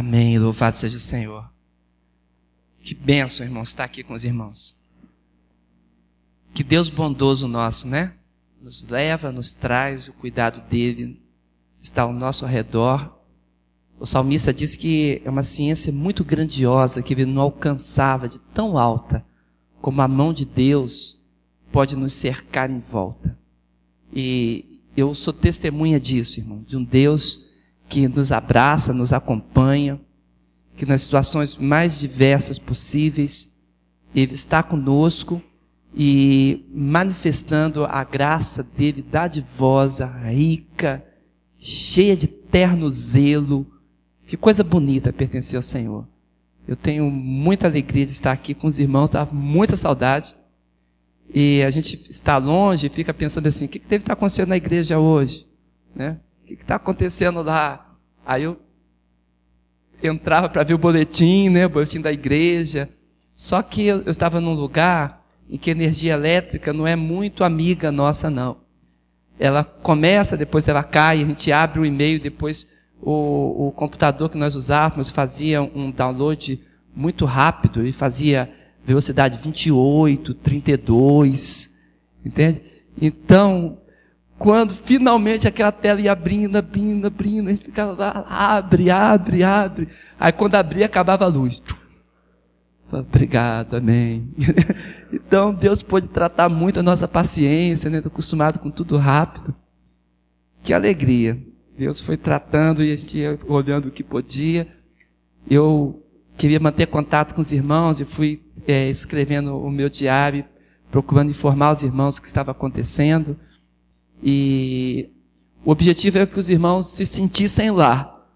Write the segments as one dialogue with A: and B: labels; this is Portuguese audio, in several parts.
A: Amém. Louvado seja o Senhor. Que bênção, irmãos, estar aqui com os irmãos. Que Deus bondoso nosso, né? Nos leva, nos traz, o cuidado dele está ao nosso redor. O salmista diz que é uma ciência muito grandiosa que ele não alcançava de tão alta como a mão de Deus pode nos cercar em volta. E eu sou testemunha disso, irmão, de um Deus que nos abraça, nos acompanha, que nas situações mais diversas possíveis, Ele está conosco e manifestando a graça dele dadivosa, rica, cheia de terno zelo. Que coisa bonita pertencer ao Senhor. Eu tenho muita alegria de estar aqui com os irmãos, dá muita saudade. E a gente está longe e fica pensando assim: o que, deve estar acontecendo na igreja hoje? Né? Que está acontecendo lá? Aí eu entrava para ver o boletim, né, o boletim da igreja. Só que eu, eu estava num lugar em que a energia elétrica não é muito amiga nossa, não. Ela começa, depois ela cai, a gente abre o e-mail, depois o, o computador que nós usávamos fazia um download muito rápido e fazia velocidade 28, 32, entende? Então, quando finalmente aquela tela ia abrindo, abrindo, abrindo, a gente ficava lá, abre, abre, abre. Aí quando abria, acabava a luz. Obrigado, amém. então Deus pode tratar muito a nossa paciência, né? Estou acostumado com tudo rápido. Que alegria. Deus foi tratando e a gente ia olhando o que podia. Eu queria manter contato com os irmãos e fui é, escrevendo o meu diário, procurando informar os irmãos o que estava acontecendo. E o objetivo é que os irmãos se sentissem lá,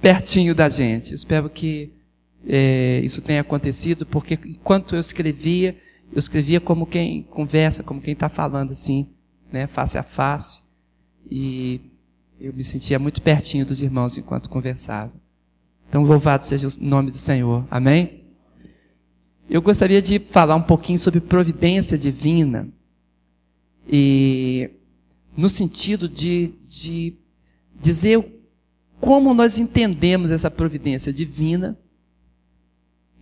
A: pertinho da gente. Espero que é, isso tenha acontecido, porque enquanto eu escrevia, eu escrevia como quem conversa, como quem está falando assim, né, face a face. E eu me sentia muito pertinho dos irmãos enquanto conversava. Então, louvado seja o nome do Senhor. Amém? Eu gostaria de falar um pouquinho sobre providência divina. E no sentido de, de dizer como nós entendemos essa providência divina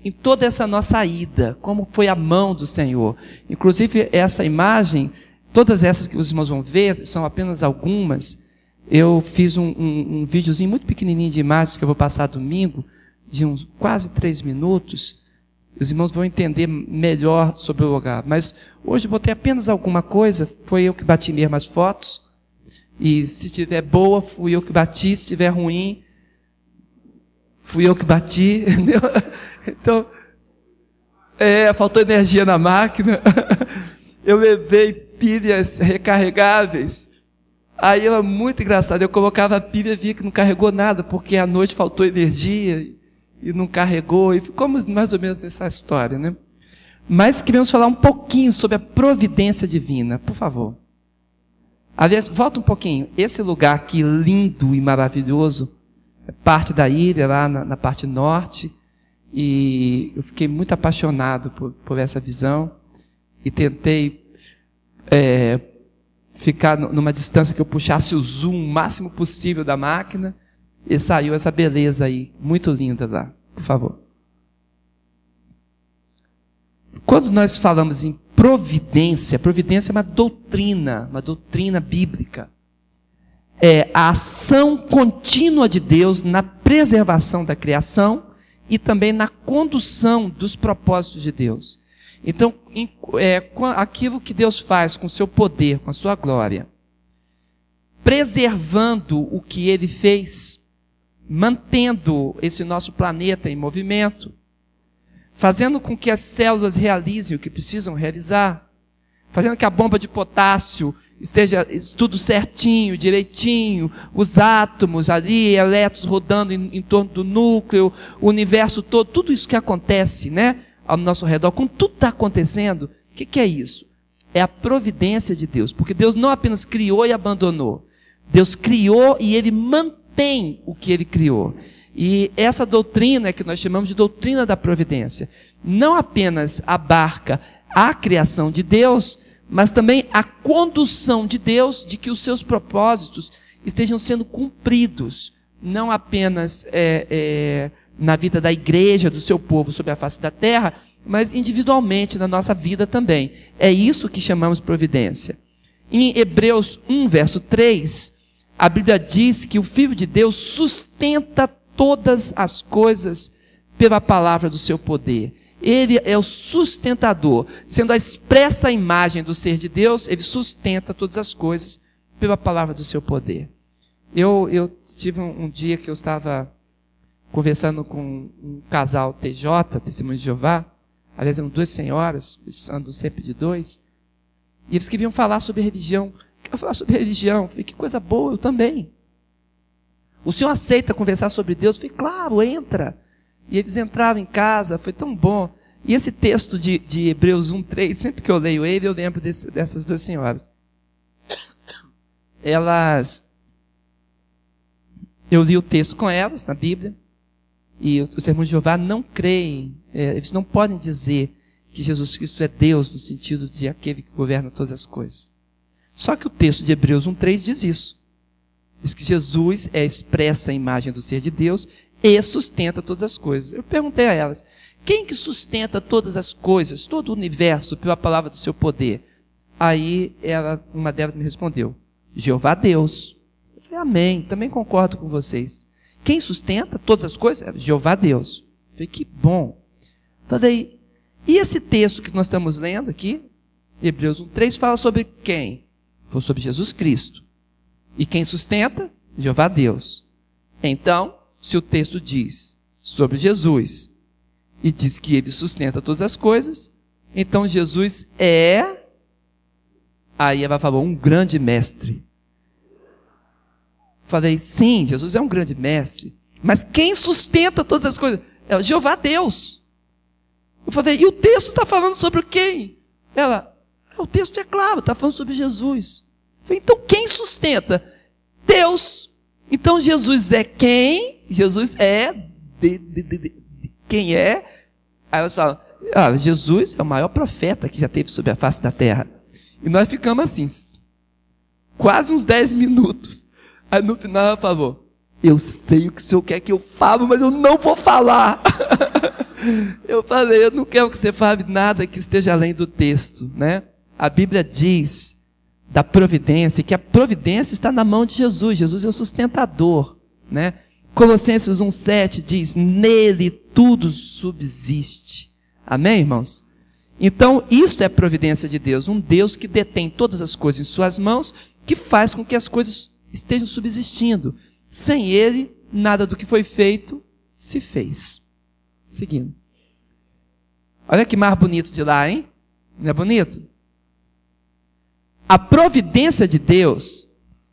A: em toda essa nossa ida, como foi a mão do Senhor. Inclusive, essa imagem, todas essas que os irmãos vão ver, são apenas algumas. Eu fiz um, um, um videozinho muito pequenininho de imagens que eu vou passar domingo, de uns quase três minutos, os irmãos vão entender melhor sobre o lugar. Mas hoje botei apenas alguma coisa. Foi eu que bati mesmo as fotos. E se tiver boa, fui eu que bati. Se tiver ruim, fui eu que bati. então, é, faltou energia na máquina. eu levei pilhas recarregáveis. Aí era muito engraçado. Eu colocava a pilha e via que não carregou nada, porque à noite faltou energia e não carregou, e ficamos mais ou menos nessa história, né? Mas queremos falar um pouquinho sobre a providência divina, por favor. Aliás, volta um pouquinho. Esse lugar aqui, lindo e maravilhoso, é parte da ilha, lá na, na parte norte, e eu fiquei muito apaixonado por, por essa visão, e tentei é, ficar numa distância que eu puxasse o zoom o máximo possível da máquina, e saiu essa beleza aí, muito linda lá. Por favor. Quando nós falamos em providência, providência é uma doutrina, uma doutrina bíblica. É a ação contínua de Deus na preservação da criação e também na condução dos propósitos de Deus. Então, é, aquilo que Deus faz com o seu poder, com a sua glória, preservando o que ele fez, mantendo esse nosso planeta em movimento, fazendo com que as células realizem o que precisam realizar, fazendo que a bomba de potássio esteja tudo certinho, direitinho, os átomos ali, elétrons rodando em, em torno do núcleo, o universo todo, tudo isso que acontece, né, ao nosso redor, com tudo está acontecendo, o que, que é isso? É a providência de Deus, porque Deus não apenas criou e abandonou, Deus criou e Ele mantém tem o que ele criou. E essa doutrina que nós chamamos de doutrina da providência, não apenas abarca a criação de Deus, mas também a condução de Deus de que os seus propósitos estejam sendo cumpridos não apenas é, é, na vida da igreja, do seu povo sobre a face da terra, mas individualmente na nossa vida também. É isso que chamamos providência. Em Hebreus 1, verso 3, a Bíblia diz que o Filho de Deus sustenta todas as coisas pela palavra do seu poder. Ele é o sustentador, sendo a expressa imagem do ser de Deus, ele sustenta todas as coisas pela palavra do seu poder. Eu, eu tive um, um dia que eu estava conversando com um casal TJ, Testemunho de Jeová, aliás, eram duas senhoras, andam sempre de dois, e eles queriam falar sobre religião. Quero falar sobre religião. Falei, que coisa boa, eu também. O senhor aceita conversar sobre Deus? Eu falei, claro, entra. E eles entravam em casa, foi tão bom. E esse texto de, de Hebreus 1,3, sempre que eu leio ele, eu lembro desse, dessas duas senhoras. Elas. Eu li o texto com elas, na Bíblia, e os irmãos de Jeová não creem, é, eles não podem dizer que Jesus Cristo é Deus no sentido de aquele que governa todas as coisas. Só que o texto de Hebreus 1,3 diz isso. Diz que Jesus é expressa a imagem do ser de Deus e sustenta todas as coisas. Eu perguntei a elas: quem que sustenta todas as coisas, todo o universo, pela palavra do seu poder? Aí ela, uma delas me respondeu: Jeová Deus. Eu falei, Amém, também concordo com vocês. Quem sustenta todas as coisas? É Jeová Deus. Eu falei, que bom. Falei, e esse texto que nós estamos lendo aqui, Hebreus 1,3, fala sobre quem? Foi sobre Jesus Cristo. E quem sustenta? Jeová Deus. Então, se o texto diz sobre Jesus e diz que ele sustenta todas as coisas, então Jesus é. Aí ela falou, um grande mestre. Falei, sim, Jesus é um grande mestre. Mas quem sustenta todas as coisas? É Jeová Deus. Eu falei, e o texto está falando sobre quem? Ela, o texto é claro, está falando sobre Jesus. Então quem sustenta? Deus. Então Jesus é quem? Jesus é de, de, de, quem é? Aí elas falam, ah, Jesus é o maior profeta que já teve sobre a face da terra. E nós ficamos assim, quase uns 10 minutos. Aí no final ela falou, eu sei o que o senhor quer que eu fale, mas eu não vou falar. eu falei, eu não quero que você fale nada que esteja além do texto, né? A Bíblia diz da providência, que a providência está na mão de Jesus. Jesus é o sustentador, né? Colossenses 1:7 diz: "Nele tudo subsiste". Amém, irmãos? Então, isto é providência de Deus, um Deus que detém todas as coisas em suas mãos, que faz com que as coisas estejam subsistindo. Sem ele, nada do que foi feito se fez. Seguindo. Olha que mar bonito de lá, hein? Não é bonito? A providência de Deus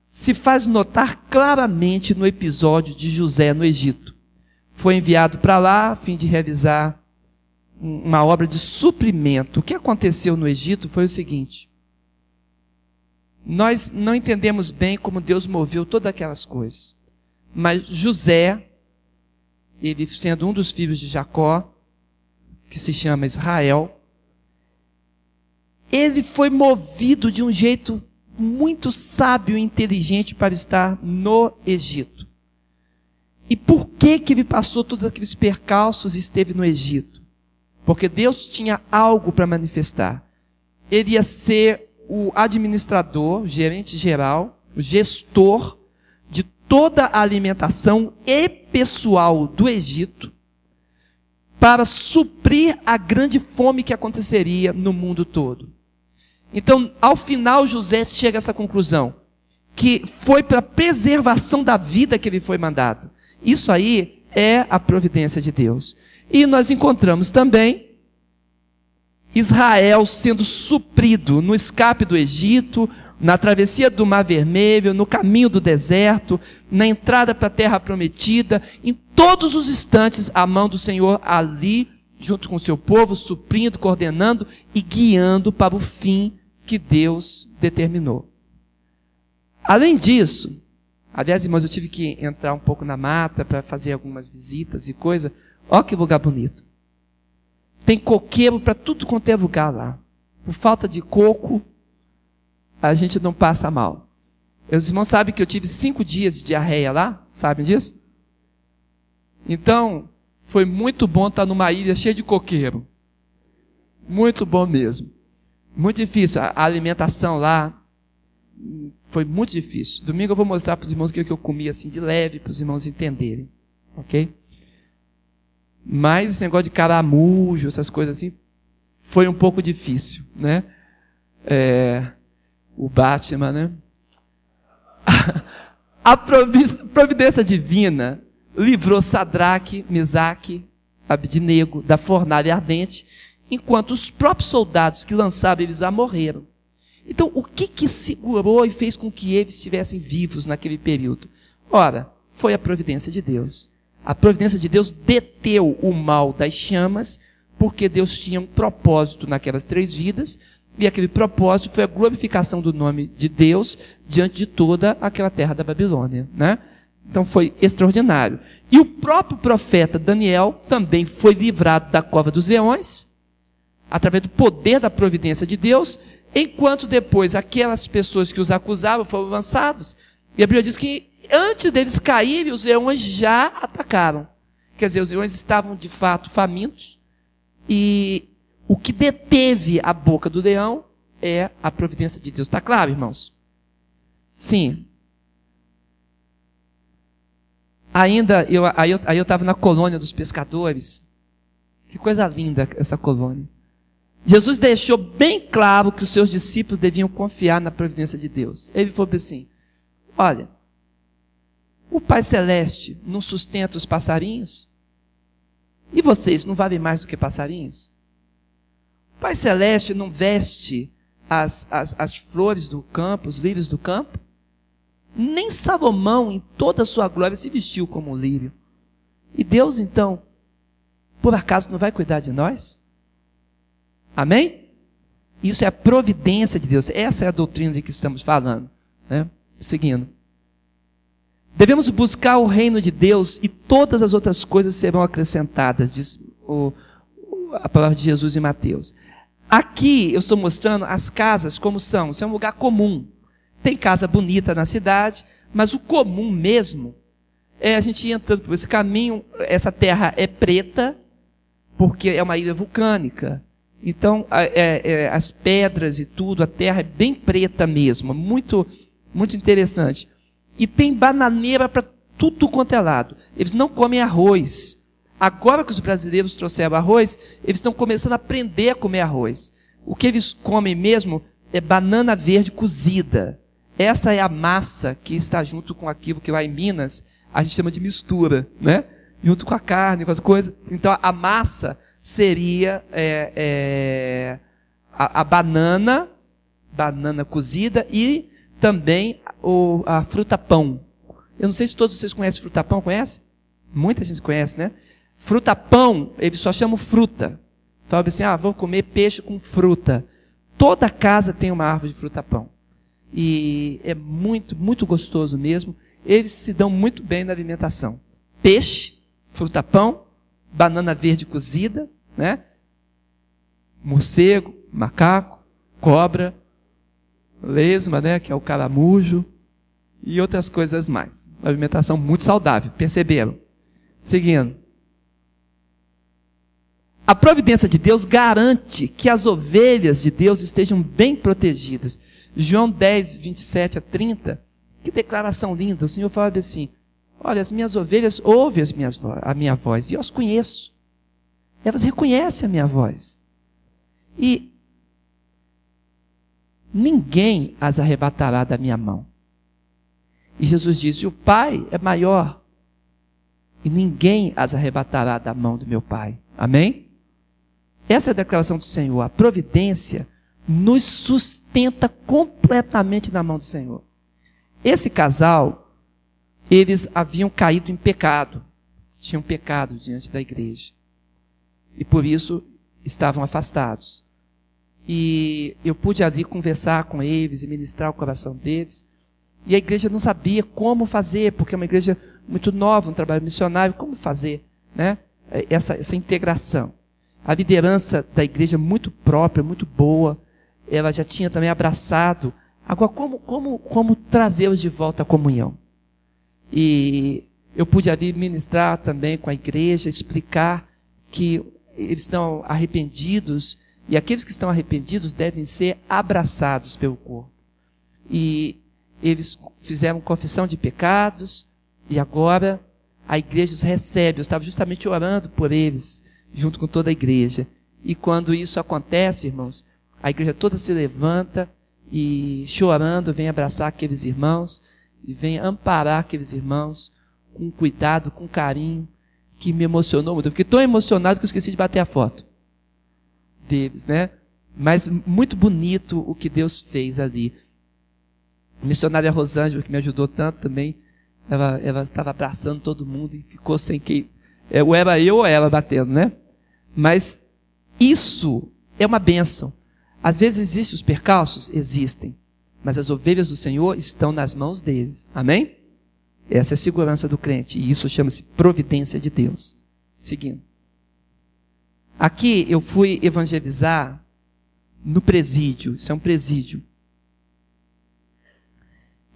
A: se faz notar claramente no episódio de José no Egito. Foi enviado para lá a fim de realizar uma obra de suprimento. O que aconteceu no Egito foi o seguinte: nós não entendemos bem como Deus moveu todas aquelas coisas, mas José, ele sendo um dos filhos de Jacó, que se chama Israel, ele foi movido de um jeito muito sábio e inteligente para estar no Egito. E por que que ele passou todos aqueles percalços e esteve no Egito? Porque Deus tinha algo para manifestar. Ele ia ser o administrador, o gerente geral, o gestor de toda a alimentação e pessoal do Egito para suprir a grande fome que aconteceria no mundo todo. Então, ao final, José chega a essa conclusão: que foi para a preservação da vida que ele foi mandado. Isso aí é a providência de Deus. E nós encontramos também Israel sendo suprido no escape do Egito, na travessia do Mar Vermelho, no caminho do deserto, na entrada para a terra prometida, em todos os instantes, a mão do Senhor ali, junto com o seu povo, suprindo, coordenando e guiando para o fim que Deus determinou. Além disso, aliás, irmãos, eu tive que entrar um pouco na mata para fazer algumas visitas e coisa. Olha que lugar bonito. Tem coqueiro para tudo quanto é lugar lá. Por falta de coco, a gente não passa mal. Os irmãos sabem que eu tive cinco dias de diarreia lá? Sabem disso? Então, foi muito bom estar numa ilha cheia de coqueiro. Muito bom mesmo. Muito difícil. A alimentação lá foi muito difícil. Domingo eu vou mostrar para os irmãos o que eu comi assim de leve, para os irmãos entenderem. Ok? Mas esse negócio de caramujo, essas coisas assim, foi um pouco difícil, né? É, o Batman, né? A providência divina livrou Sadraque, Mesaque, Abidnego da fornalha ardente, enquanto os próprios soldados que lançaram eles lá morreram. Então, o que que segurou e fez com que eles estivessem vivos naquele período? Ora, foi a providência de Deus. A providência de Deus deteu o mal das chamas, porque Deus tinha um propósito naquelas três vidas, e aquele propósito foi a glorificação do nome de Deus diante de toda aquela terra da Babilônia, né? Então foi extraordinário. E o próprio profeta Daniel também foi livrado da cova dos leões, através do poder da providência de Deus, enquanto depois aquelas pessoas que os acusavam foram lançados. E a Bíblia diz que antes deles caírem, os leões já atacaram. Quer dizer, os leões estavam de fato famintos, e o que deteve a boca do leão é a providência de Deus. Está claro, irmãos? Sim. Ainda, eu, aí eu estava na colônia dos pescadores. Que coisa linda essa colônia. Jesus deixou bem claro que os seus discípulos deviam confiar na providência de Deus. Ele falou assim: Olha, o Pai Celeste não sustenta os passarinhos? E vocês não valem mais do que passarinhos? O Pai Celeste não veste as, as, as flores do campo, os lírios do campo? Nem Salomão, em toda a sua glória, se vestiu como um lírio. E Deus, então, por acaso não vai cuidar de nós? Amém? Isso é a providência de Deus. Essa é a doutrina de que estamos falando. Né? Seguindo. Devemos buscar o reino de Deus e todas as outras coisas serão acrescentadas, diz o, a palavra de Jesus em Mateus. Aqui eu estou mostrando as casas como são. Isso é um lugar comum. Tem casa bonita na cidade, mas o comum mesmo é a gente entrando por esse caminho. Essa terra é preta, porque é uma ilha vulcânica. Então, é, é, as pedras e tudo, a terra é bem preta mesmo, muito, muito interessante. E tem bananeira para tudo quanto é lado. Eles não comem arroz. Agora que os brasileiros trouxeram arroz, eles estão começando a aprender a comer arroz. O que eles comem mesmo é banana verde cozida. Essa é a massa que está junto com aquilo que lá em Minas a gente chama de mistura, né? Junto com a carne, com as coisas. Então a massa seria é, é, a, a, banana, banana cozida e também o, a fruta pão. Eu não sei se todos vocês conhecem fruta pão, conhece? Muita gente conhece, né? Fruta pão, eles só chamam fruta. Fala assim, ah, vou comer peixe com fruta. Toda casa tem uma árvore de fruta pão. E é muito, muito gostoso mesmo. Eles se dão muito bem na alimentação. Peixe, fruta pão, banana verde cozida, né? Morcego, macaco, cobra, lesma, né, que é o caramujo e outras coisas mais. Uma alimentação muito saudável, perceberam? Seguindo. A providência de Deus garante que as ovelhas de Deus estejam bem protegidas. João 10, 27 a 30. Que declaração linda. O Senhor fala assim: Olha, as minhas ovelhas ouvem as minhas, a minha voz e eu as conheço. Elas reconhecem a minha voz. E ninguém as arrebatará da minha mão. E Jesus disse: O Pai é maior. E ninguém as arrebatará da mão do meu Pai. Amém? Essa é a declaração do Senhor. A providência nos sustenta completamente na mão do Senhor. Esse casal, eles haviam caído em pecado, tinham pecado diante da igreja. E por isso estavam afastados. E eu pude ali conversar com eles e ministrar o coração deles. E a igreja não sabia como fazer, porque é uma igreja muito nova, um trabalho missionário, como fazer né? essa, essa integração. A liderança da igreja muito própria, muito boa, ela já tinha também abraçado. Agora, como, como, como trazê-los de volta à comunhão? E eu pude ali ministrar também com a igreja, explicar que eles estão arrependidos e aqueles que estão arrependidos devem ser abraçados pelo corpo. E eles fizeram confissão de pecados e agora a igreja os recebe. Eu estava justamente orando por eles, junto com toda a igreja. E quando isso acontece, irmãos, a igreja toda se levanta e chorando vem abraçar aqueles irmãos e vem amparar aqueles irmãos com cuidado, com carinho, que me emocionou muito. Eu fiquei tão emocionado que eu esqueci de bater a foto deles, né? Mas muito bonito o que Deus fez ali. A missionária Rosângela, que me ajudou tanto também, ela, ela estava abraçando todo mundo e ficou sem quem. É, ou era eu ou ela batendo, né? Mas isso é uma bênção. Às vezes existem os percalços? Existem. Mas as ovelhas do Senhor estão nas mãos deles. Amém? Essa é a segurança do crente. E isso chama-se providência de Deus. Seguindo. Aqui eu fui evangelizar no presídio. Isso é um presídio.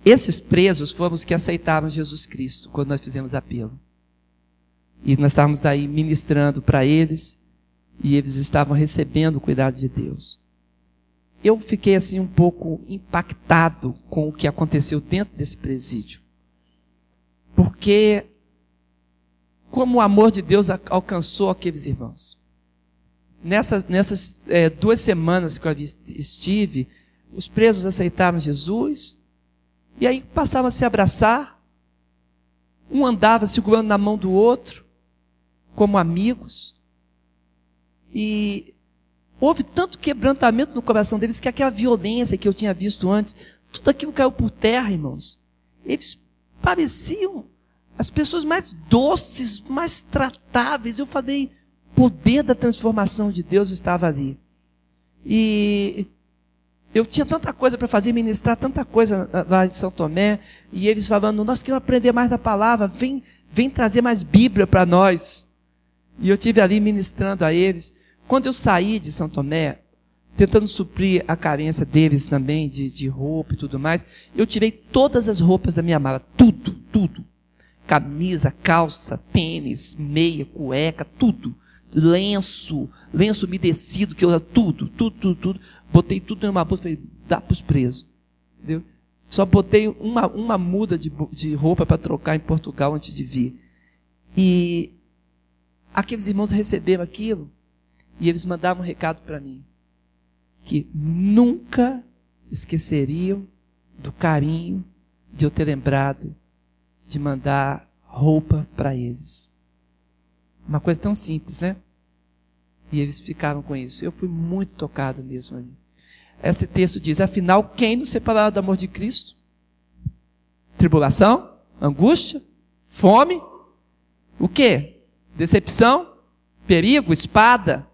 A: Esses presos foram os que aceitaram Jesus Cristo quando nós fizemos apelo. E nós estávamos daí ministrando para eles e eles estavam recebendo o cuidado de Deus. Eu fiquei assim um pouco impactado com o que aconteceu dentro desse presídio. Porque como o amor de Deus alcançou aqueles irmãos. Nessas, nessas é, duas semanas que eu estive, os presos aceitaram Jesus, e aí passavam a se abraçar, um andava segurando na mão do outro, como amigos, e houve tanto quebrantamento no coração deles que aquela violência que eu tinha visto antes, tudo aquilo caiu por terra, irmãos. Eles pareciam as pessoas mais doces, mais tratáveis. Eu falei, poder da transformação de Deus estava ali. E eu tinha tanta coisa para fazer, ministrar tanta coisa lá em São Tomé, e eles falando, nós queremos aprender mais da palavra, vem, vem trazer mais Bíblia para nós. E eu tive ali ministrando a eles. Quando eu saí de São Tomé, tentando suprir a carência deles também, de, de roupa e tudo mais, eu tirei todas as roupas da minha mala, tudo, tudo. Camisa, calça, tênis, meia, cueca, tudo. Lenço, lenço umedecido, que eu tudo, tudo, tudo, tudo. Botei tudo numa bolsa e falei, dá para os presos. Entendeu? Só botei uma, uma muda de, de roupa para trocar em Portugal antes de vir. E aqueles irmãos receberam aquilo e eles mandavam um recado para mim que nunca esqueceriam do carinho de eu ter lembrado de mandar roupa para eles. Uma coisa tão simples, né? E eles ficaram com isso. Eu fui muito tocado mesmo ali. Esse texto diz: Afinal, quem nos separará do amor de Cristo? Tribulação? Angústia? Fome? O que? Decepção? Perigo? Espada?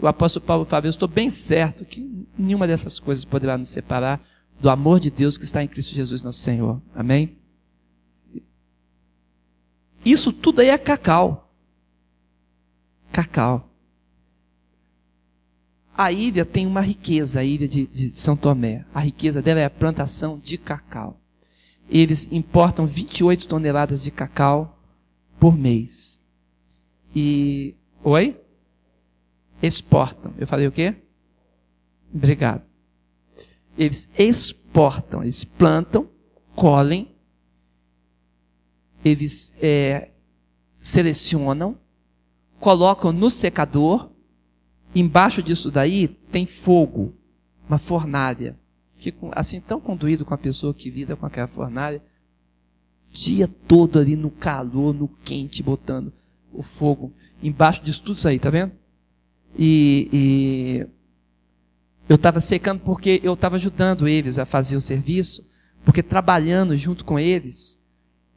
A: O apóstolo Paulo fala: Eu estou bem certo que nenhuma dessas coisas poderá nos separar do amor de Deus que está em Cristo Jesus, nosso Senhor. Amém? Isso tudo aí é cacau. Cacau. A ilha tem uma riqueza, a ilha de, de São Tomé. A riqueza dela é a plantação de cacau. Eles importam 28 toneladas de cacau por mês. E. Oi? Exportam. Eu falei o quê? Obrigado. Eles exportam, eles plantam, colhem, eles é, selecionam, colocam no secador. Embaixo disso daí tem fogo, uma fornalha. Que assim tão conduído com a pessoa que lida com aquela fornalha, dia todo ali no calor, no quente, botando o fogo embaixo disso tudo isso aí, tá vendo? E, e eu estava secando porque eu estava ajudando eles a fazer o serviço, porque trabalhando junto com eles,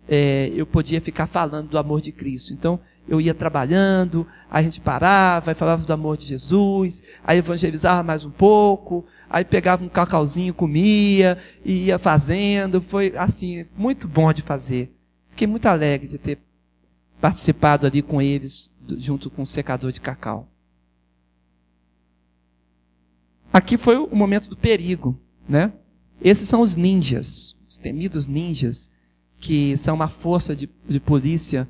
A: é, eu podia ficar falando do amor de Cristo. Então, eu ia trabalhando, a gente parava, falava do amor de Jesus, aí evangelizava mais um pouco, aí pegava um cacauzinho, comia, e ia fazendo. Foi, assim, muito bom de fazer. Fiquei muito alegre de ter participado ali com eles, junto com o secador de cacau. Aqui foi o momento do perigo, né? Esses são os ninjas, os temidos ninjas, que são uma força de, de polícia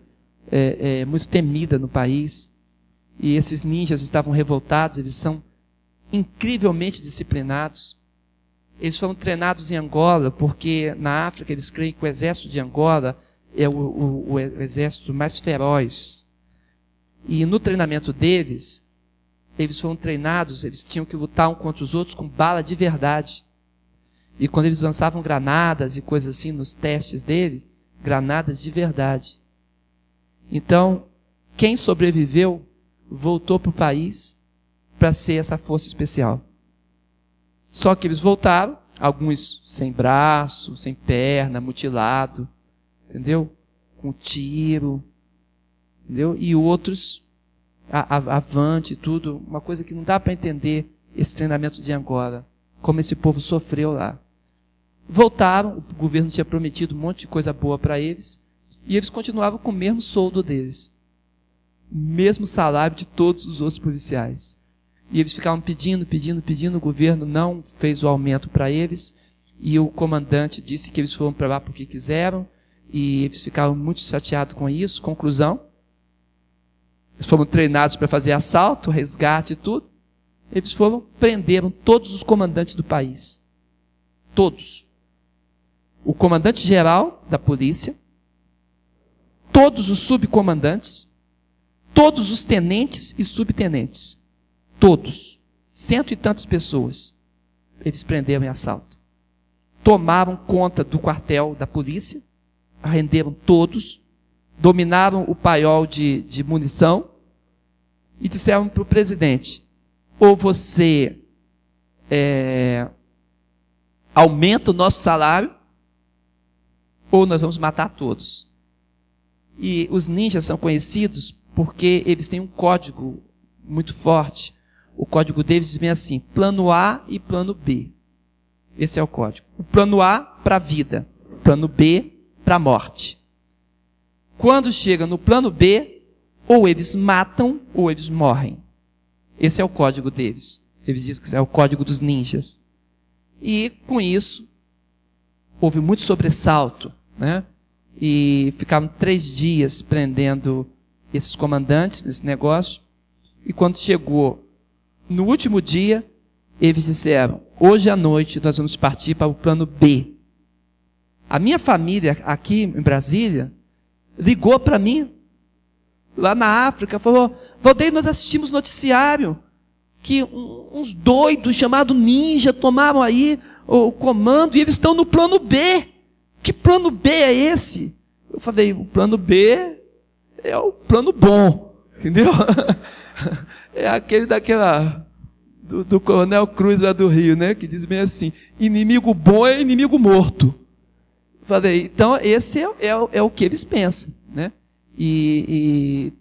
A: é, é, muito temida no país. E esses ninjas estavam revoltados, eles são incrivelmente disciplinados. Eles foram treinados em Angola, porque na África eles creem que o exército de Angola é o, o, o exército mais feroz. E no treinamento deles, eles foram treinados, eles tinham que lutar um contra os outros com bala de verdade. E quando eles lançavam granadas e coisas assim nos testes deles, granadas de verdade. Então, quem sobreviveu voltou para o país para ser essa força especial. Só que eles voltaram, alguns sem braço, sem perna, mutilado, entendeu? Com tiro, entendeu? E outros avante tudo, uma coisa que não dá para entender esse treinamento de Angola, como esse povo sofreu lá. Voltaram, o governo tinha prometido um monte de coisa boa para eles, e eles continuavam com o mesmo soldo deles. O mesmo salário de todos os outros policiais. E eles ficavam pedindo, pedindo, pedindo, o governo não fez o aumento para eles, e o comandante disse que eles foram para lá porque quiseram, e eles ficaram muito chateados com isso. Conclusão: eles foram treinados para fazer assalto, resgate e tudo. Eles foram, prenderam todos os comandantes do país. Todos. O comandante geral da polícia, todos os subcomandantes, todos os tenentes e subtenentes. Todos. Cento e tantas pessoas. Eles prenderam em assalto. Tomaram conta do quartel da polícia, renderam todos, dominaram o paiol de, de munição, e disseram para o presidente: ou você é, aumenta o nosso salário, ou nós vamos matar todos. E os ninjas são conhecidos porque eles têm um código muito forte. O código deles diz bem assim: plano A e plano B. Esse é o código. O plano A para a vida, plano B para a morte. Quando chega no plano B, ou eles matam, ou eles morrem. Esse é o código deles. Eles dizem que é o código dos ninjas. E com isso, houve muito sobressalto, né? E ficaram três dias prendendo esses comandantes nesse negócio. E quando chegou no último dia, eles disseram: hoje à noite nós vamos partir para o plano B. A minha família aqui em Brasília ligou para mim lá na África, falou: Valdeir, nós assistimos noticiário que uns doidos chamados ninja tomaram aí o comando e eles estão no plano B. Que plano B é esse? Eu falei: o plano B é o plano bom, entendeu? é aquele daquela. Do, do Coronel Cruz lá do Rio, né? Que diz bem assim: inimigo bom é inimigo morto. Falei, então esse é, é, é o que eles pensam? E,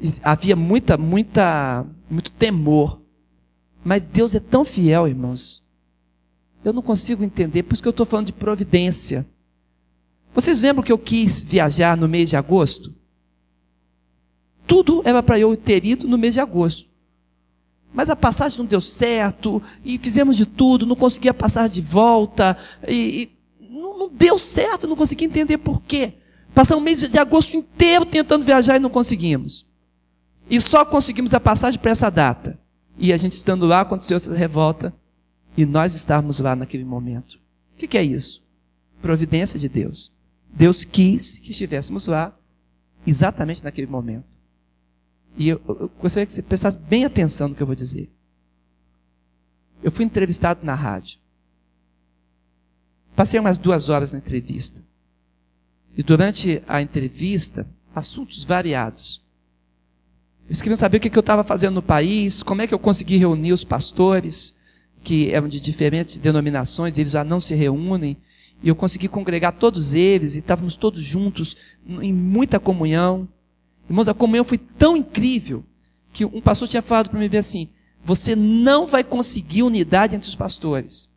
A: e, e havia muita, muita, muito temor. Mas Deus é tão fiel, irmãos. Eu não consigo entender, por isso que eu estou falando de providência. Vocês lembram que eu quis viajar no mês de agosto? Tudo era para eu ter ido no mês de agosto. Mas a passagem não deu certo, e fizemos de tudo, não conseguia passar de volta, e, e não, não, deu certo, não consegui entender por quê. Passamos o mês de agosto inteiro tentando viajar e não conseguimos. E só conseguimos a passagem para essa data. E a gente estando lá, aconteceu essa revolta. E nós estávamos lá naquele momento. O que, que é isso? Providência de Deus. Deus quis que estivéssemos lá exatamente naquele momento. E eu, eu gostaria que você prestasse bem atenção no que eu vou dizer. Eu fui entrevistado na rádio. Passei umas duas horas na entrevista. E durante a entrevista, assuntos variados. Eles queriam saber o que eu estava fazendo no país, como é que eu consegui reunir os pastores, que eram de diferentes denominações, eles já não se reúnem, e eu consegui congregar todos eles, e estávamos todos juntos, em muita comunhão. Irmãos, a comunhão foi tão incrível, que um pastor tinha falado para mim assim, você não vai conseguir unidade entre os pastores.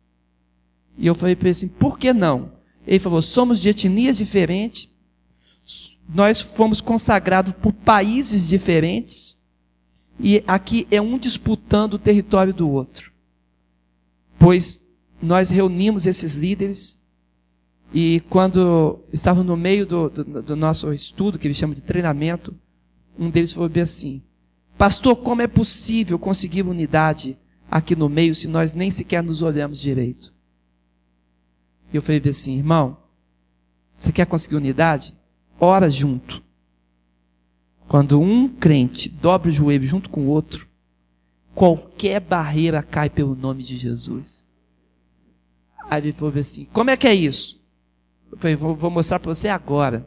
A: E eu falei para ele assim, por que não? Ele falou: somos de etnias diferentes, nós fomos consagrados por países diferentes, e aqui é um disputando o território do outro. Pois nós reunimos esses líderes E quando estavam no meio do, do, do nosso estudo, que eles chamam de treinamento, um deles falou bem assim: Pastor, como é possível conseguir unidade aqui no meio se nós nem sequer nos olhamos direito? E eu falei assim, irmão, você quer conseguir unidade? Ora junto. Quando um crente dobra o joelho junto com o outro, qualquer barreira cai pelo nome de Jesus. Aí ele falou assim: Como é que é isso? Eu falei: Vou, vou mostrar para você agora.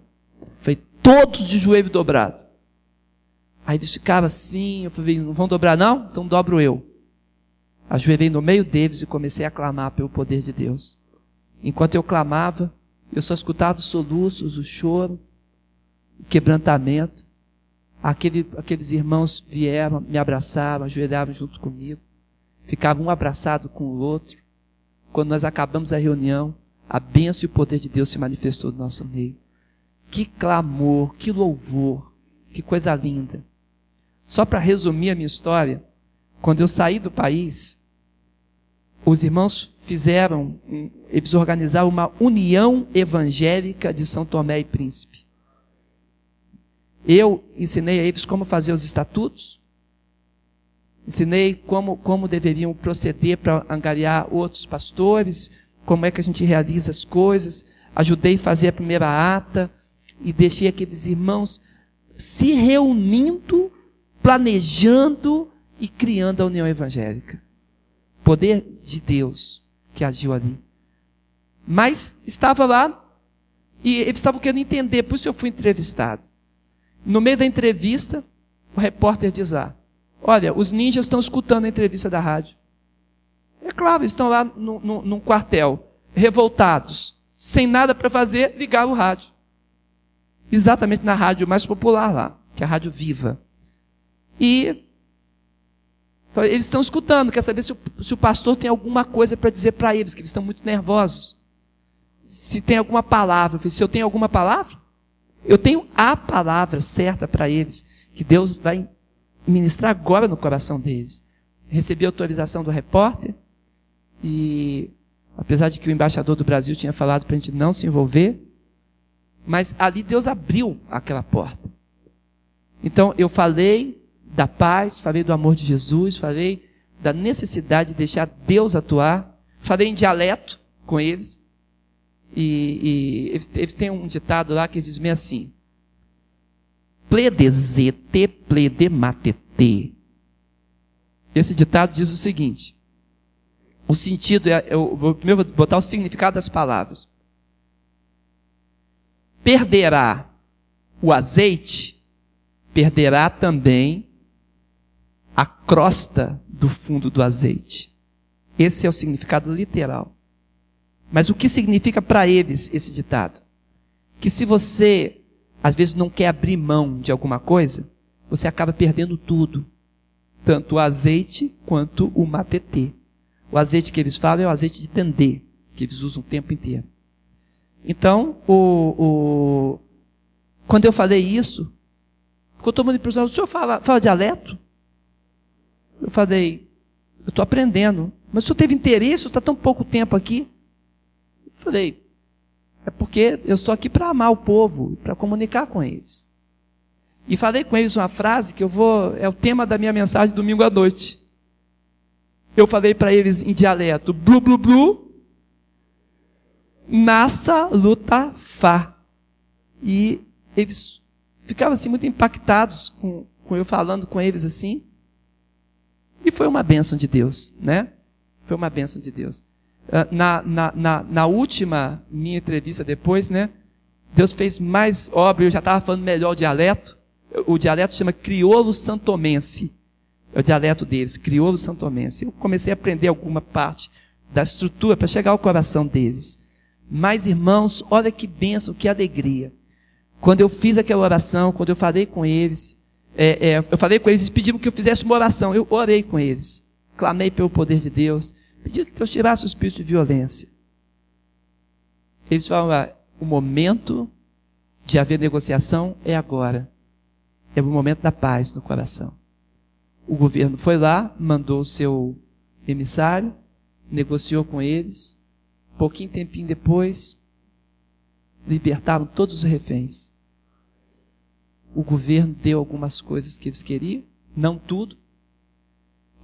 A: Foi todos de joelho dobrado. Aí eles ficavam assim. Eu falei: Não vão dobrar, não? Então dobro eu. Ajoelhei no meio deles e comecei a clamar pelo poder de Deus. Enquanto eu clamava, eu só escutava os soluços, o choro, o quebrantamento. Aquele, aqueles irmãos vieram, me abraçaram, ajoelhavam junto comigo. Ficavam um abraçado com o outro. Quando nós acabamos a reunião, a bênção e o poder de Deus se manifestou no nosso meio. Que clamor, que louvor, que coisa linda. Só para resumir a minha história, quando eu saí do país, os irmãos fizeram, eles organizaram uma união evangélica de São Tomé e Príncipe. Eu ensinei a eles como fazer os estatutos, ensinei como, como deveriam proceder para angariar outros pastores, como é que a gente realiza as coisas, ajudei a fazer a primeira ata e deixei aqueles irmãos se reunindo, planejando e criando a união evangélica. Poder de Deus que agiu ali. Mas estava lá e eles estavam querendo entender, por isso eu fui entrevistado. No meio da entrevista, o repórter diz lá: Olha, os ninjas estão escutando a entrevista da rádio. É claro, estão lá no, no, num quartel, revoltados, sem nada para fazer, ligaram o rádio. Exatamente na rádio mais popular lá, que é a Rádio Viva. E eles estão escutando, quer saber se o, se o pastor tem alguma coisa para dizer para eles, que eles estão muito nervosos. Se tem alguma palavra. Se eu tenho alguma palavra, eu tenho a palavra certa para eles, que Deus vai ministrar agora no coração deles. Recebi autorização do repórter e, apesar de que o embaixador do Brasil tinha falado para a gente não se envolver, mas ali Deus abriu aquela porta. Então eu falei da paz, falei do amor de Jesus, falei da necessidade de deixar Deus atuar, falei em dialeto com eles. E, e eles, eles, têm um ditado lá que diz meio assim: pledezete pledematete. Esse ditado diz o seguinte: o sentido é, eu vou botar o significado das palavras. Perderá o azeite, perderá também a crosta do fundo do azeite. Esse é o significado literal. Mas o que significa para eles esse ditado? Que se você, às vezes, não quer abrir mão de alguma coisa, você acaba perdendo tudo. Tanto o azeite quanto o matetê. O azeite que eles falam é o azeite de tender, que eles usam o tempo inteiro. Então, o, o, quando eu falei isso, ficou todo mundo impressionado. O senhor fala, fala dialeto? Eu falei, eu estou aprendendo. Mas o senhor teve interesse, está tão pouco tempo aqui? Falei, é porque eu estou aqui para amar o povo, para comunicar com eles. E falei com eles uma frase que eu vou, é o tema da minha mensagem domingo à noite. Eu falei para eles em dialeto, blu blu blu, nassa luta fa. E eles ficavam assim muito impactados com, com eu falando com eles assim. E foi uma bênção de Deus, né? Foi uma bênção de Deus. Ah, na, na, na, na, última minha entrevista depois, né? Deus fez mais obra, eu já estava falando melhor o dialeto. O dialeto chama crioulo santomense. É o dialeto deles, crioulo santomense. Eu comecei a aprender alguma parte da estrutura para chegar ao coração deles. Mas, irmãos, olha que bênção, que alegria. Quando eu fiz aquela oração, quando eu falei com eles, é, é, eu falei com eles, eles pediram que eu fizesse uma oração. Eu orei com eles. Clamei pelo poder de Deus. Pediu que Deus tirasse o espírito de violência. Eles falam, ah, o momento de haver negociação é agora. É o momento da paz no coração. O governo foi lá, mandou o seu emissário, negociou com eles. Pouquinho tempinho depois, libertaram todos os reféns. O governo deu algumas coisas que eles queriam, não tudo.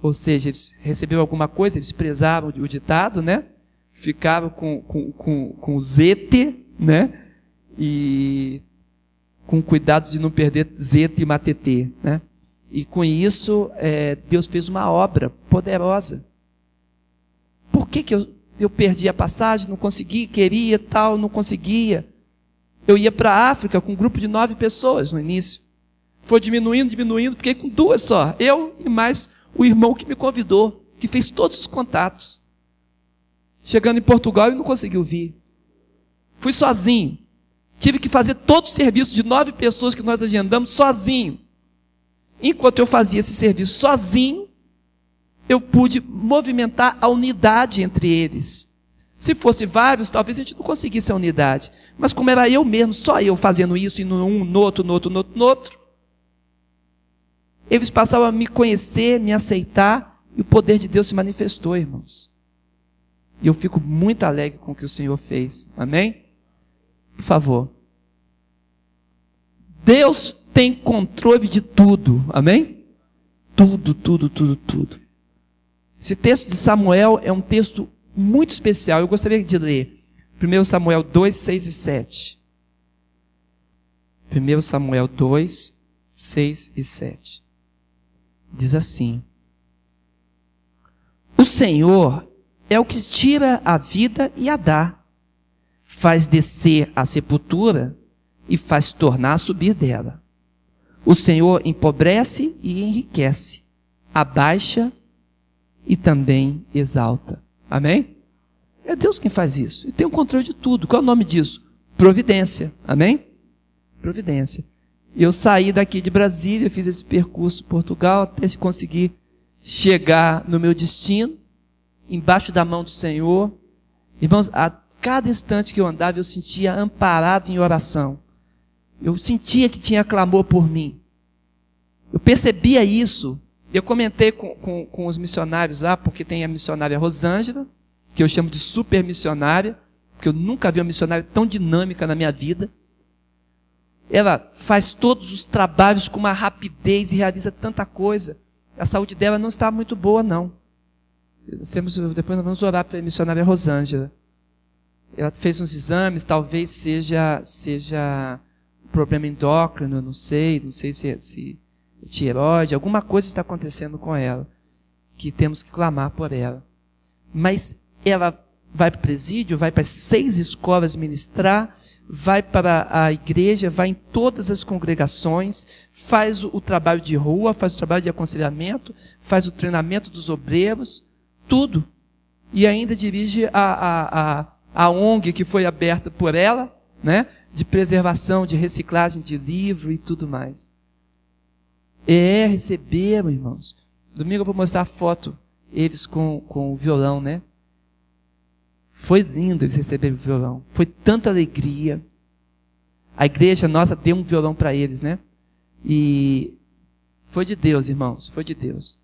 A: Ou seja, eles receberam alguma coisa, eles prezaram o ditado, né? Ficaram com, com, com, com zete, né? E com cuidado de não perder zete e matetê, né? E com isso, é, Deus fez uma obra poderosa. Por que, que eu, eu perdi a passagem? Não consegui, queria tal, não conseguia. Eu ia para a África com um grupo de nove pessoas no início. Foi diminuindo, diminuindo, fiquei com duas só. Eu e mais o irmão que me convidou, que fez todos os contatos. Chegando em Portugal, ele não conseguiu vir. Fui sozinho. Tive que fazer todo o serviço de nove pessoas que nós agendamos sozinho. Enquanto eu fazia esse serviço sozinho, eu pude movimentar a unidade entre eles. Se fosse vários, talvez a gente não conseguisse a unidade. Mas como era eu mesmo, só eu fazendo isso, e no um, no outro, no outro, no outro, no outro, eles passavam a me conhecer, me aceitar, e o poder de Deus se manifestou, irmãos. E eu fico muito alegre com o que o Senhor fez. Amém? Por favor. Deus tem controle de tudo. Amém? Tudo, tudo, tudo, tudo. Esse texto de Samuel é um texto muito especial. Eu gostaria de ler 1 Samuel 2, 6 e 7. 1 Samuel 2, 6 e 7. Diz assim: O Senhor é o que tira a vida e a dá, faz descer a sepultura e faz tornar a subir dela. O Senhor empobrece e enriquece, abaixa e também exalta. Amém? É Deus quem faz isso. E tem o controle de tudo. Qual é o nome disso? Providência. Amém? Providência. Eu saí daqui de Brasília, fiz esse percurso Portugal até conseguir chegar no meu destino, embaixo da mão do Senhor. Irmãos, a cada instante que eu andava, eu sentia amparado em oração. Eu sentia que tinha clamor por mim. Eu percebia isso eu comentei com, com, com os missionários lá, porque tem a missionária Rosângela, que eu chamo de super missionária, porque eu nunca vi uma missionária tão dinâmica na minha vida. Ela faz todos os trabalhos com uma rapidez e realiza tanta coisa. A saúde dela não está muito boa, não. Nós temos, depois nós vamos orar para a missionária Rosângela. Ela fez uns exames, talvez seja seja problema endócrino, não sei, não sei se, se tireoide, alguma coisa está acontecendo com ela, que temos que clamar por ela. Mas ela vai para o presídio, vai para seis escolas ministrar, vai para a igreja, vai em todas as congregações, faz o, o trabalho de rua, faz o trabalho de aconselhamento, faz o treinamento dos obreiros, tudo. E ainda dirige a, a, a, a ONG que foi aberta por ela, né? de preservação, de reciclagem de livro e tudo mais. É, receberam, irmãos. Domingo eu vou mostrar a foto, eles com, com o violão, né? Foi lindo eles receberem o violão. Foi tanta alegria. A igreja nossa deu um violão para eles, né? E foi de Deus, irmãos, foi de Deus.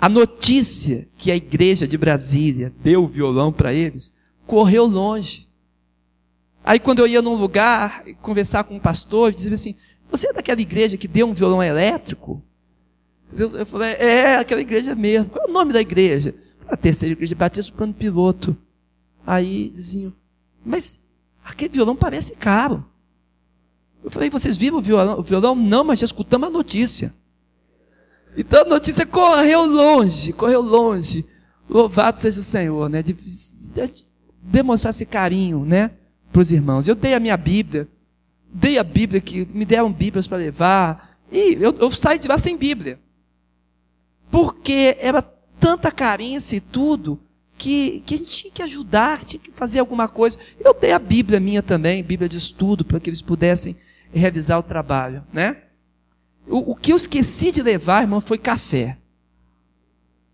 A: A notícia que a igreja de Brasília deu o violão para eles correu longe. Aí quando eu ia num lugar conversar com um pastor, dizia assim: você é daquela igreja que deu um violão elétrico? Eu falei, é, aquela igreja mesmo. Qual é o nome da igreja? A terceira igreja batista plano piloto. Aí diziam, mas aquele violão parece caro. Eu falei, vocês viram o violão? O violão? Não, mas já escutamos a notícia. Então a notícia correu longe, correu longe. Louvado seja o Senhor, né? De, de demonstrar esse carinho, né? Para os irmãos. Eu dei a minha Bíblia dei a Bíblia, que me deram Bíblias para levar, e eu, eu saí de lá sem Bíblia. Porque era tanta carência e tudo, que, que a gente tinha que ajudar, tinha que fazer alguma coisa. Eu dei a Bíblia minha também, Bíblia de estudo, para que eles pudessem revisar o trabalho, né? O, o que eu esqueci de levar, irmão, foi café.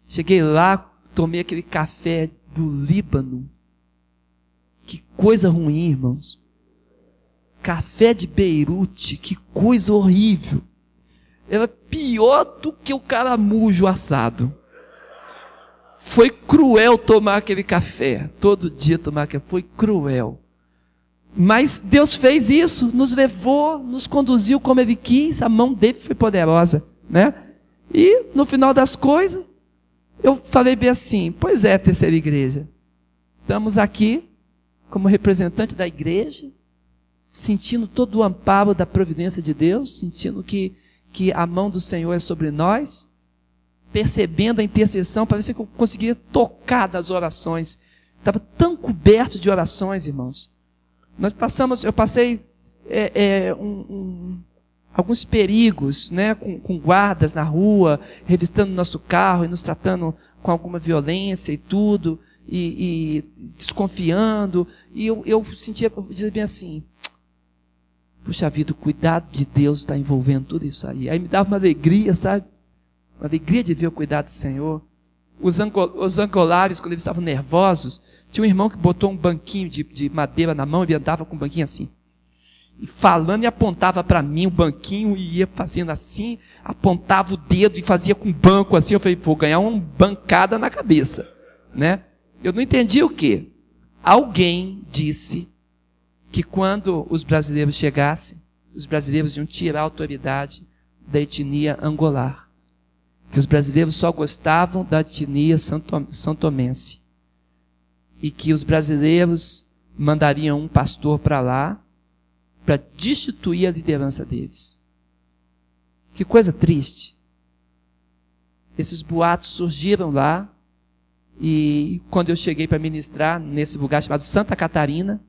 A: Cheguei lá, tomei aquele café do Líbano. Que coisa ruim, irmãos. Café de Beirute, que coisa horrível. Era pior do que o caramujo assado. Foi cruel tomar aquele café. Todo dia tomar café. Foi cruel. Mas Deus fez isso, nos levou, nos conduziu como Ele quis, a mão dele foi poderosa, né? E no final das coisas, eu falei bem assim: pois é, terceira igreja, estamos aqui como representante da igreja, sentindo todo o amparo da providência de Deus, sentindo que, que a mão do Senhor é sobre nós, percebendo a intercessão, para ver se eu conseguia tocar das orações. Estava tão coberto de orações, irmãos. Nós passamos, eu passei é, é, um, um, alguns perigos, né, com, com, guardas na rua, revistando nosso carro e nos tratando com alguma violência e tudo, e, e desconfiando. E eu, eu sentia, eu dizia bem assim, puxa vida, o cuidado de Deus está envolvendo tudo isso aí. Aí me dava uma alegria, sabe? Uma alegria de ver o cuidado do Senhor. Os, os angolares, quando eles estavam nervosos, tinha um irmão que botou um banquinho de, de madeira na mão e andava com um banquinho assim. E falando e apontava para mim o banquinho e ia fazendo assim, apontava o dedo e fazia com o banco assim. Eu falei, vou ganhar uma bancada na cabeça, né? Eu não entendi o que. Alguém disse que quando os brasileiros chegassem, os brasileiros iam tirar a autoridade da etnia angolar. Que os brasileiros só gostavam da etnia santomense e que os brasileiros mandariam um pastor para lá para destituir a liderança deles. Que coisa triste. Esses boatos surgiram lá e quando eu cheguei para ministrar nesse lugar chamado Santa Catarina,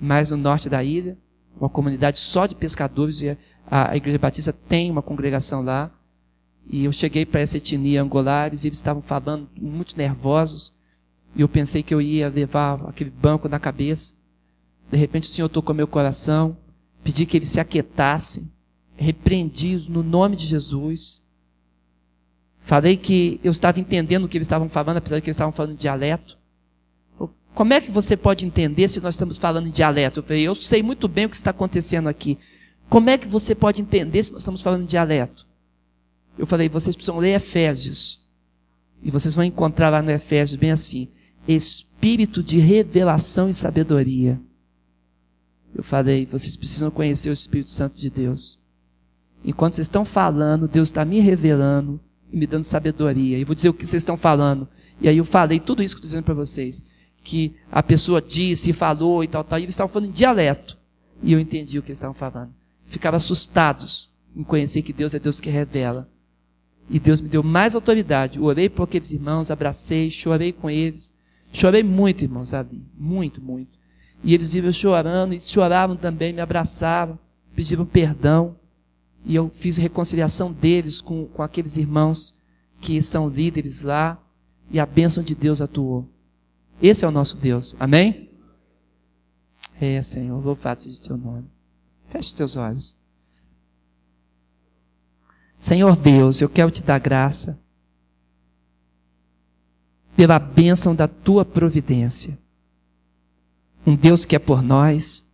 A: mais no norte da ilha, uma comunidade só de pescadores e a, a Igreja Batista tem uma congregação lá. E eu cheguei para essa etnia angolares e eles estavam falando muito nervosos e eu pensei que eu ia levar aquele banco na cabeça. De repente o Senhor tocou meu coração, pedi que eles se aquietassem, repreendi-os no nome de Jesus. Falei que eu estava entendendo o que eles estavam falando, apesar de que eles estavam falando dialeto. Como é que você pode entender se nós estamos falando em dialeto? Eu falei, eu sei muito bem o que está acontecendo aqui. Como é que você pode entender se nós estamos falando em dialeto? Eu falei, vocês precisam ler Efésios. E vocês vão encontrar lá no Efésios bem assim espírito de revelação e sabedoria. Eu falei, vocês precisam conhecer o Espírito Santo de Deus. Enquanto vocês estão falando, Deus está me revelando e me dando sabedoria. E vou dizer o que vocês estão falando. E aí eu falei tudo isso que estou dizendo para vocês. Que a pessoa disse, falou e tal, tal. E eles estavam falando em dialeto. E eu entendi o que eles estavam falando. Ficavam assustados em conhecer que Deus é Deus que revela. E Deus me deu mais autoridade. Orei por aqueles irmãos, abracei, chorei com eles. Chorei muito, irmãos, ali. Muito, muito. E eles viram chorando, e choravam também, me abraçavam, pediram perdão. E eu fiz reconciliação deles com, com aqueles irmãos que são líderes lá. E a bênção de Deus atuou. Esse é o nosso Deus. Amém? É, Senhor, louvado seja o teu nome. Feche teus olhos. Senhor Deus, eu quero te dar graça pela bênção da tua providência. Um Deus que é por nós,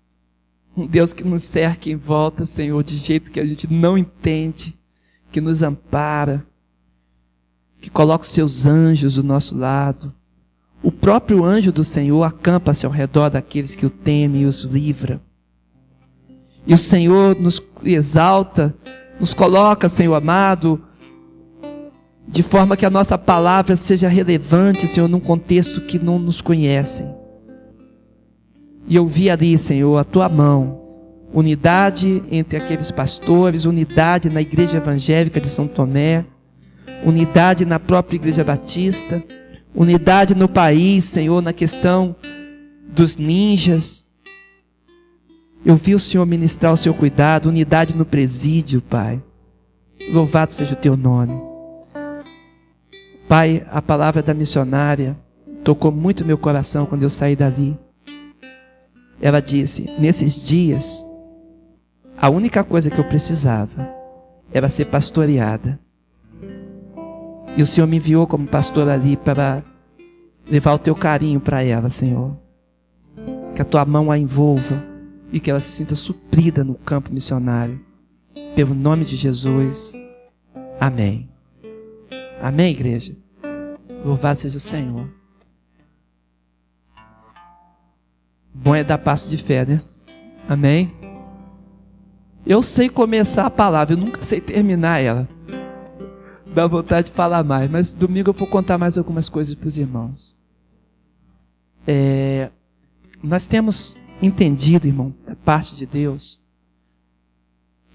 A: um Deus que nos cerca em volta, Senhor, de jeito que a gente não entende, que nos ampara, que coloca os seus anjos do nosso lado. O próprio anjo do Senhor acampa-se ao redor daqueles que o temem e os livra. E o Senhor nos exalta, nos coloca, Senhor amado, de forma que a nossa palavra seja relevante, Senhor, num contexto que não nos conhecem. E eu vi ali, Senhor, a tua mão, unidade entre aqueles pastores, unidade na igreja evangélica de São Tomé, unidade na própria igreja batista, unidade no país, Senhor, na questão dos ninjas. Eu vi o Senhor ministrar o seu cuidado, unidade no presídio, Pai. Louvado seja o teu nome. Pai, a palavra da missionária tocou muito meu coração quando eu saí dali. Ela disse: Nesses dias, a única coisa que eu precisava era ser pastoreada. E o Senhor me enviou como pastor ali para levar o teu carinho para ela, Senhor. Que a tua mão a envolva e que ela se sinta suprida no campo missionário. Pelo nome de Jesus. Amém. Amém, igreja? Louvado seja o Senhor. Bom é dar passo de fé, né? Amém? Eu sei começar a palavra, eu nunca sei terminar ela. Dá vontade de falar mais, mas domingo eu vou contar mais algumas coisas para os irmãos. É, nós temos entendido, irmão, da parte de Deus,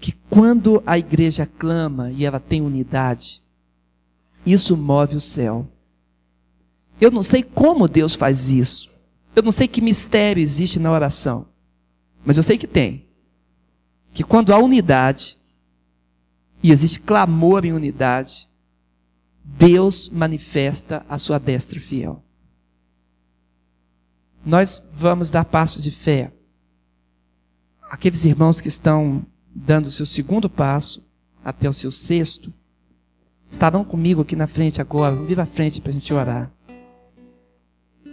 A: que quando a igreja clama e ela tem unidade, isso move o céu. Eu não sei como Deus faz isso. Eu não sei que mistério existe na oração. Mas eu sei que tem. Que quando há unidade, e existe clamor em unidade, Deus manifesta a sua destra fiel. Nós vamos dar passos de fé. Aqueles irmãos que estão dando o seu segundo passo até o seu sexto, estavam comigo aqui na frente agora, vão vir à frente para a gente orar.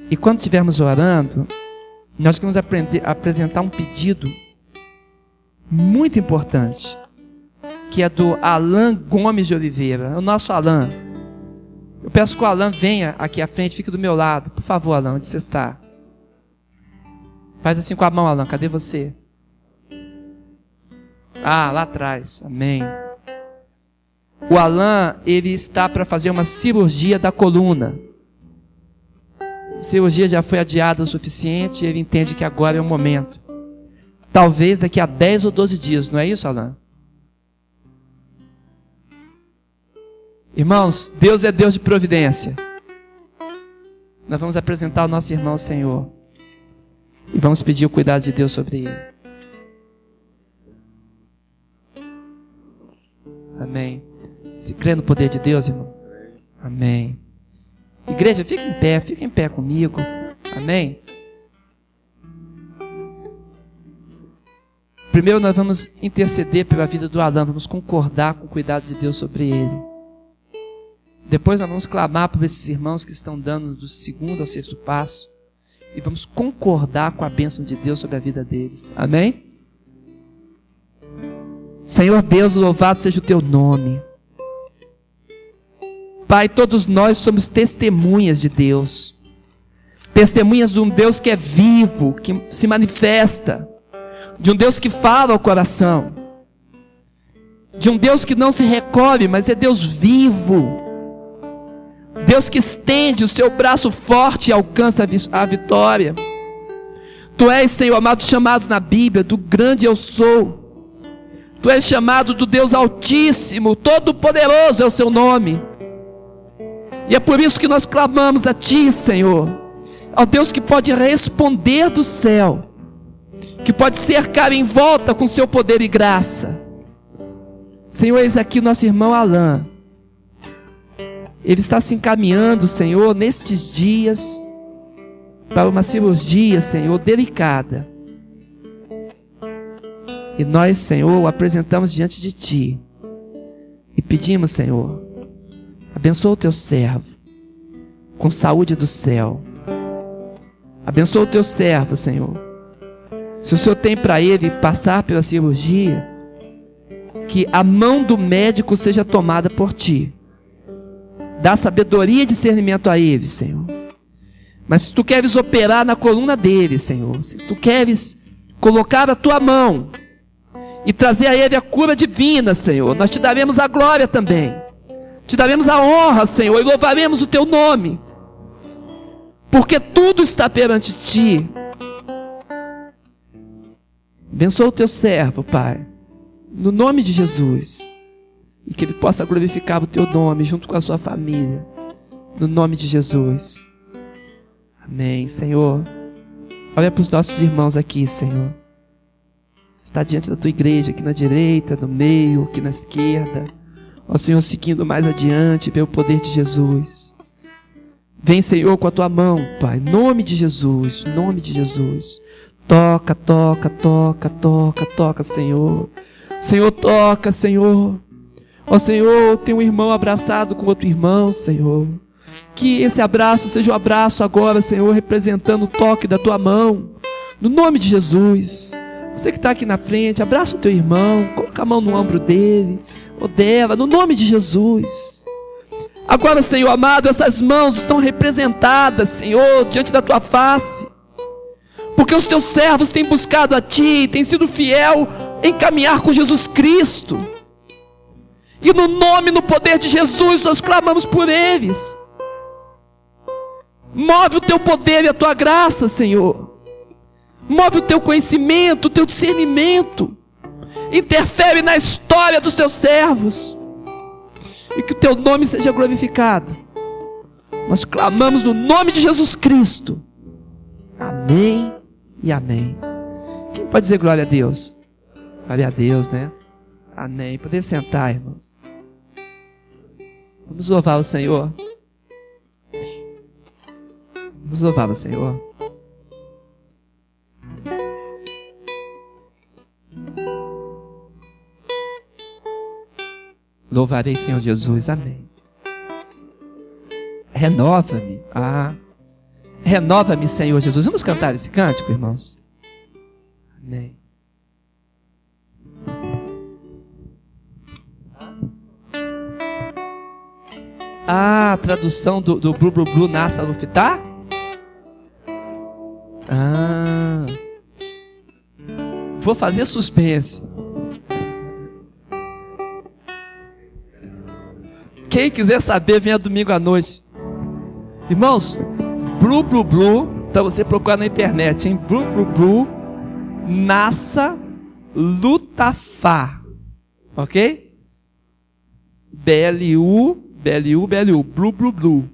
A: E quando estivermos orando, nós queremos aprender, apresentar um pedido muito importante, que é do Alain Gomes de Oliveira, o nosso Alain. Eu peço que o Alain venha aqui à frente, fique do meu lado. Por favor, Alain, onde você está? Faz assim com a mão, Alain, cadê você? Ah, lá atrás, amém. O Alain, ele está para fazer uma cirurgia da coluna. A cirurgia já foi adiada o suficiente, ele entende que agora é o momento. Talvez daqui a 10 ou 12 dias, não é isso, Alain? Irmãos, Deus é Deus de providência. Nós vamos apresentar o nosso irmão ao Senhor. E vamos pedir o cuidado de Deus sobre ele. Amém. Se crê no poder de Deus, irmão? Amém. Igreja, fica em pé, fica em pé comigo. Amém. Primeiro nós vamos interceder pela vida do Adão, vamos concordar com o cuidado de Deus sobre ele. Depois nós vamos clamar por esses irmãos que estão dando do segundo ao sexto passo e vamos concordar com a bênção de Deus sobre a vida deles. Amém? Senhor Deus, louvado seja o teu nome. Pai, todos nós somos testemunhas de Deus. Testemunhas de um Deus que é vivo, que se manifesta. De um Deus que fala ao coração. De um Deus que não se recolhe, mas é Deus vivo. Deus que estende o seu braço forte e alcança a vitória. Tu és, Senhor amado, chamado na Bíblia do grande eu sou. Tu és chamado do Deus Altíssimo, Todo-Poderoso é o seu nome. E é por isso que nós clamamos a Ti, Senhor, ao Deus que pode responder do céu, que pode cercar em volta com seu poder e graça. Senhor, eis aqui nosso irmão Alain. Ele está se encaminhando, Senhor, nestes dias, para uma cirurgia, Senhor, delicada. E nós, Senhor, o apresentamos diante de Ti. E pedimos, Senhor, abençoa o Teu servo, com saúde do céu. Abençoa o Teu servo, Senhor. Se o Senhor tem para ele passar pela cirurgia, que a mão do médico seja tomada por Ti Dá sabedoria e discernimento a ele, Senhor. Mas se tu queres operar na coluna dele, Senhor, se tu queres colocar a tua mão e trazer a ele a cura divina, Senhor, nós te daremos a glória também. Te daremos a honra, Senhor, e louvaremos o teu nome. Porque tudo está perante ti. Abençoa o teu servo, Pai. No nome de Jesus. E que ele possa glorificar o teu nome junto com a sua família. No nome de Jesus. Amém, Senhor. Olha para os nossos irmãos aqui, Senhor. Está diante da tua igreja, aqui na direita, no meio, aqui na esquerda. Ó Senhor, seguindo mais adiante pelo poder de Jesus. Vem, Senhor, com a tua mão, Pai. Nome de Jesus, nome de Jesus. Toca, toca, toca, toca, toca, Senhor. Senhor, toca, Senhor. Ó Senhor, tem um irmão abraçado com outro irmão, Senhor. Que esse abraço seja o um abraço agora, Senhor, representando o toque da tua mão. No nome de Jesus. Você que está aqui na frente, abraça o teu irmão, coloca a mão no ombro dele, ou dela, no nome de Jesus. Agora, Senhor amado, essas mãos estão representadas, Senhor, diante da tua face Porque os teus servos têm buscado a ti, têm sido fiel em caminhar com Jesus Cristo. E no nome, no poder de Jesus, nós clamamos por eles. Move o teu poder e a tua graça, Senhor. Move o teu conhecimento, o teu discernimento. Interfere na história dos teus servos. E que o teu nome seja glorificado. Nós clamamos no nome de Jesus Cristo. Amém e amém. Quem pode dizer glória a Deus? Glória a Deus, né? Amém. Poder sentar, irmãos. Vamos louvar o Senhor. Vamos louvar o Senhor. Louvarei, Senhor Jesus. Amém. Renova-me. Ah. Renova-me, Senhor Jesus. Vamos cantar esse cântico, irmãos? Amém. Ah, tradução do, do Blu Blu Blu Nassa Luftar? Ah. Vou fazer suspense. Quem quiser saber, venha domingo à noite. Irmãos, Blu Blu Blu, para você procurar na internet, hein? Blu Blu Blu, Nassa Lutafá. Ok? B-L-U, B-L-U, B-L-U, Blu Blu Blu.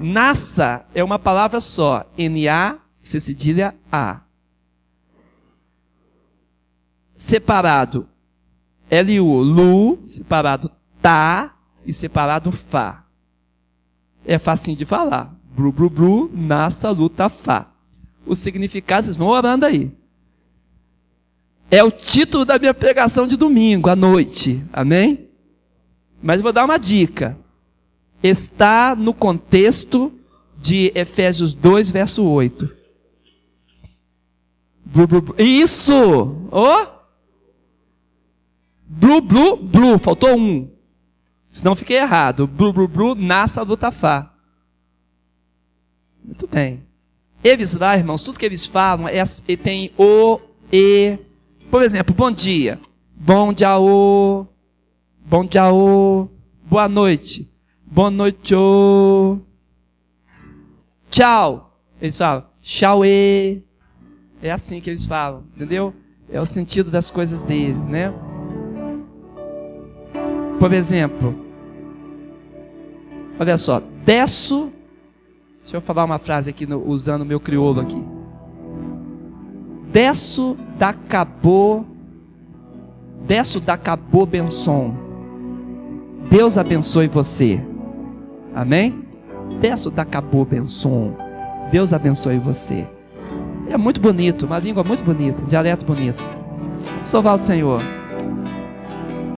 A: Nassa é uma palavra só. N-A, C cedilha A. Separado. L-U, Lu, separado Tá e separado Fá. É facinho de falar. Blu, blu, blu, nassa, luta, Fá. O significado, vocês vão orando aí. É o título da minha pregação de domingo à noite. Amém? Mas vou dar uma dica. Está no contexto de Efésios 2, verso 8. Blu, blu, blu. Isso! Oh! Blu, blu, blu. Faltou um. Senão fiquei errado. Blu, blu, blu, nassa do tafá. Muito bem. Eles lá, irmãos, tudo que eles falam é, tem o, e. Por exemplo, bom dia. Bom dia, o. Bom dia, o. Boa noite. Boa noite, o. Tchau. Eles falam, tchau, e. É assim que eles falam, entendeu? É o sentido das coisas deles, né? Por exemplo, olha só, desço. Deixa eu falar uma frase aqui no, usando o meu crioulo aqui. Desço da Cabo, desço da Cabo Benson. Deus abençoe você. Amém? Desço da Cabo Benson. Deus abençoe você. É muito bonito, uma língua muito bonita, um dialeto bonito. Louvar o Senhor.